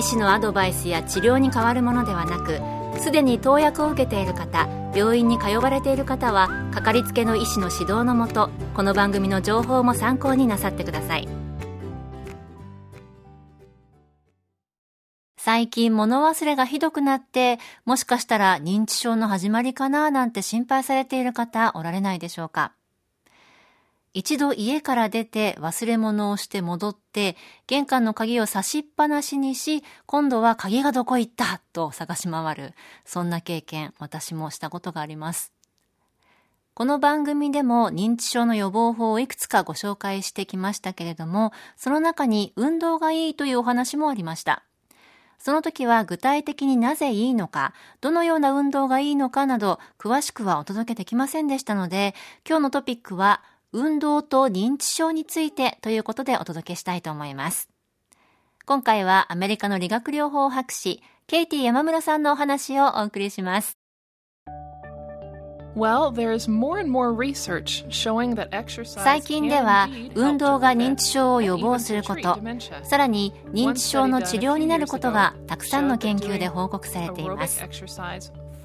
医師のアドバイスや治療に変わるものではなくすでに投薬を受けている方病院に通われている方はかかりつけの医師の指導のもとこの番組の情報も参考になさってください。最近物忘れがひどくなってもしかしたら認知症の始まりかななんて心配されている方おられないでしょうか？一度家から出て忘れ物をして戻って、玄関の鍵を差しっぱなしにし、今度は鍵がどこ行ったと探し回る。そんな経験、私もしたことがあります。この番組でも認知症の予防法をいくつかご紹介してきましたけれども、その中に運動がいいというお話もありました。その時は具体的になぜいいのか、どのような運動がいいのかなど、詳しくはお届けできませんでしたので、今日のトピックは、運動と認知症についてということでお届けしたいと思います。今回はアメリカの理学療法博士、ケイティ山村さんのお話をお送りします。最近では運動が認知症を予防することさらに認知症の治療になることがたくさんの研究で報告されています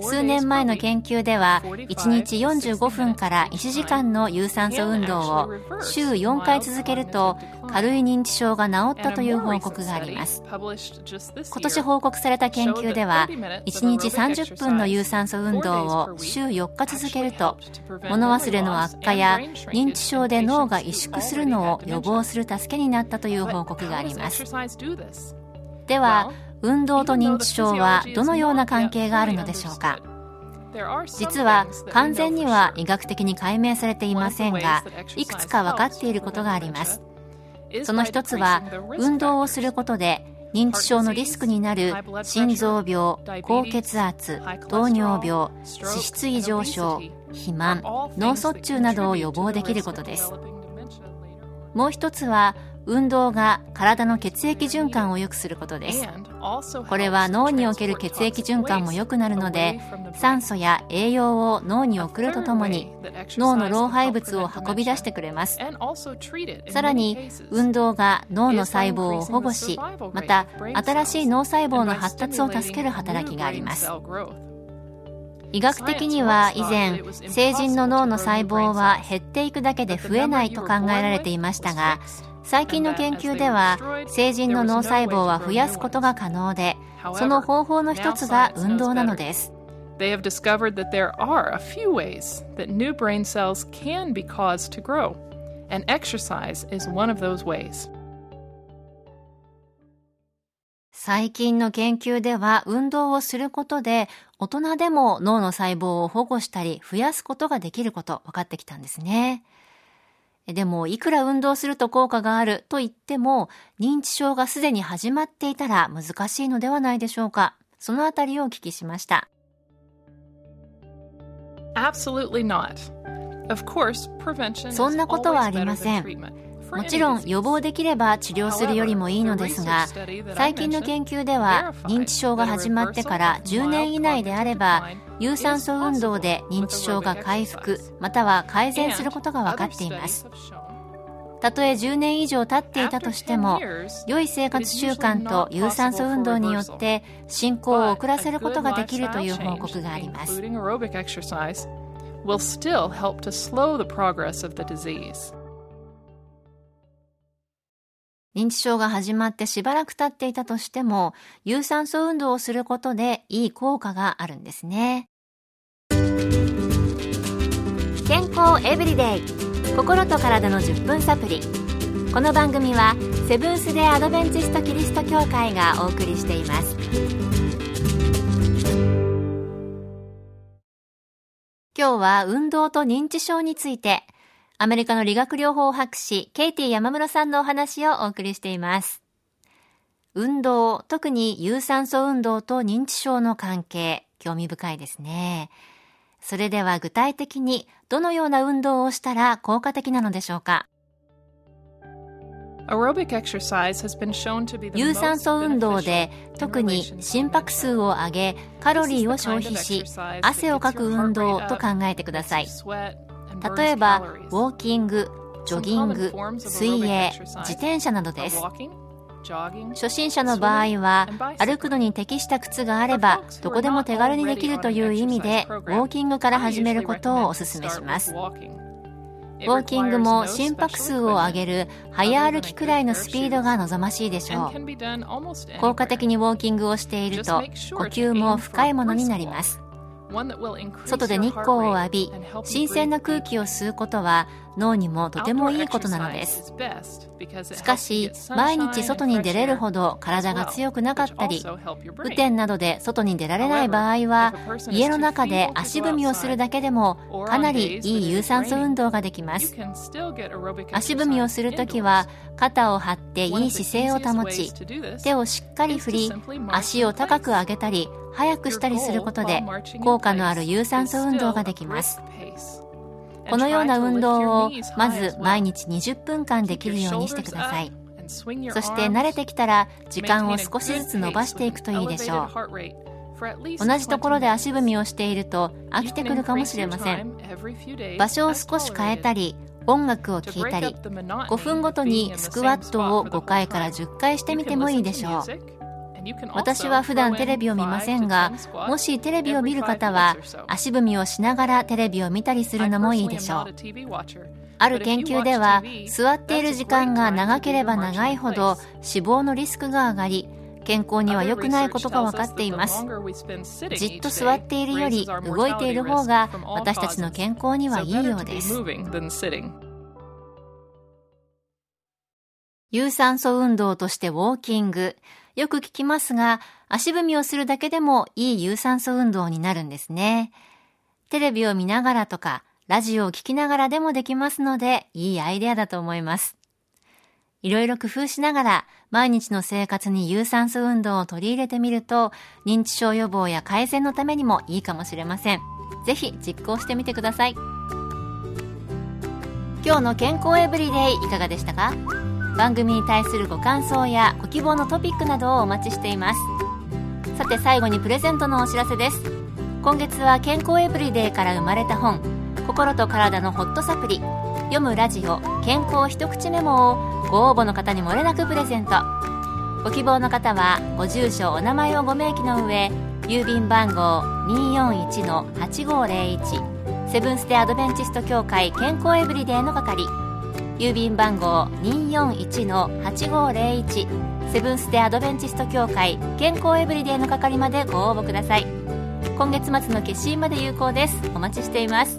数年前の研究では1日45分から1時間の有酸素運動を週4回続けると軽い認知症が治ったという報告があります。今年報告された研究では1日30分の有酸素運動を週4日続けると物忘れの悪化や認知症で脳が萎縮するのを予防する助けになったという報告があります。では運動と認知症はどのような関係があるのでしょうか？実は完全には医学的に解明されていませんがいくつか分かっていることがあります。その一つは運動をすることで認知症のリスクになる心臓病高血圧糖尿病脂質異常症肥満脳卒中などを予防できることです。もう一つは運動が体の血液循環を良くすることです。これは脳における血液循環も良くなるので酸素や栄養を脳に送るとともに脳の老廃物を運び出してくれます。さらに運動が脳の細胞を保護しまた新しい脳細胞の発達を助ける働きがあります。医学的には以前成人の脳の細胞は減っていくだけで増えないと考えられていましたが最近の研究では成人の脳細胞は増やすことが可能でその方法の一つが運動なのです最近の研究では運動をすることで大人でも脳の細胞を保護したり増やすことができること分かってきたんですね。でも、いくら運動すると効果があると言っても、認知症がすでに始まっていたら難しいのではないでしょうか。そのあたりをお聞きしました。そんなことはありません。もちろん予防できれば治療するよりもいいのですが最近の研究では認知症が始まってから10年以内であれば有酸素運動で認知症が回復または改善することが分かっています。たとえ10年以上経っていたとしても良い生活習慣と有酸素運動によって進行を遅らせることができるという報告があります。認知症が始まってしばらく経っていたとしても、有酸素運動をすることでいい効果があるんですね。健康エブリデイ心と体の10分サプリこの番組はセブンス・デ・アドベンチスト・キリスト教会がお送りしています今日は運動と認知症についてアメリカの理学療法博士、ケイティ山室さんのお話をお送りしています。運動、特に有酸素運動と認知症の関係、興味深いですね。それでは具体的にどのような運動をしたら効果的なのでしょうか？有酸素運動で特に心拍数を上げカロリーを消費し汗をかく運動と考えてください例えばウォーキングジョギング水泳自転車などです。初心者の場合は歩くのに適した靴があればどこでも手軽にできるという意味でウォーキングから始めることをお勧めします。ウォーキングも心拍数を上げる早歩きくらいのスピードが望ましいでしょう。効果的にウォーキングをしていると呼吸も深いものになります。外で日光を浴び新鮮な空気を吸うことは脳にもとてもいいことなのです。しかし毎日外に出れるほど体が強くなかったり雨天などで外に出られない場合は家の中で足踏みをするだけでもかなりいい有酸素運動ができます。足踏みをするときは肩を張っていい姿勢を保ち手をしっかり振り足を高く上げたり速くしたりすることで効果のある有酸素運動ができますこのような運動をまず毎日20分間できるようにしてくださいそして慣れてきたら時間を少しずつ伸ばしていくといいでしょう同じところで足踏みをしていると飽きてくるかもしれません場所を少し変えたり音楽を聴いたり5分ごとにスクワットを5回から10回してみてもいいでしょう私は普段テレビを見ませんがもしテレビを見る方は足踏みをしながらテレビを見たりするのもいいでしょう。ある研究では座っている時間が長ければ長いほど死亡のリスクが上がり健康には良くないことが分かっています。じっと座っているより動いている方が私たちの健康にはいいようです。有酸素運動としてウォーキングよく聞きますが、足踏みをするだけでもいい有酸素運動になるんですね。テレビを見ながらとか、ラジオを聞きながらでもできますので、いいアイデアだと思います。いろいろ工夫しながら、毎日の生活に有酸素運動を取り入れてみると、認知症予防や改善のためにもいいかもしれません。ぜひ実行してみてください。今日の健康エブリデイいかがでしたか？番組に対するご感想やご希望のトピックなどをお待ちしています。さて最後にプレゼントのお知らせです。今月は健康エブリデイから生まれた本心と体のホットサプリ読むラジオ健康一口メモをご応募の方にもれなくプレゼント。ご希望の方はご住所お名前をご明記の上郵便番号241-8501セブンス・テ・アドベンチスト協会健康エブリデイの係。郵便番号241-8501セブンス・デ・アドベンチスト協会健康エブリデイの係までご応募ください。今月末の決心まで有効です。お待ちしています。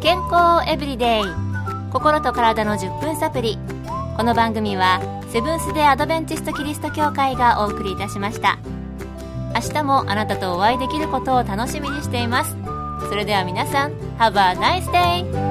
健康エブリデイ。心と体の10分サプリ。この番組はセブンス・デ・アドベンチスト・キリスト教会がお送りいたしました。明日もあなたとお会いできることを楽しみにしています。それでは皆さん Have a nice day!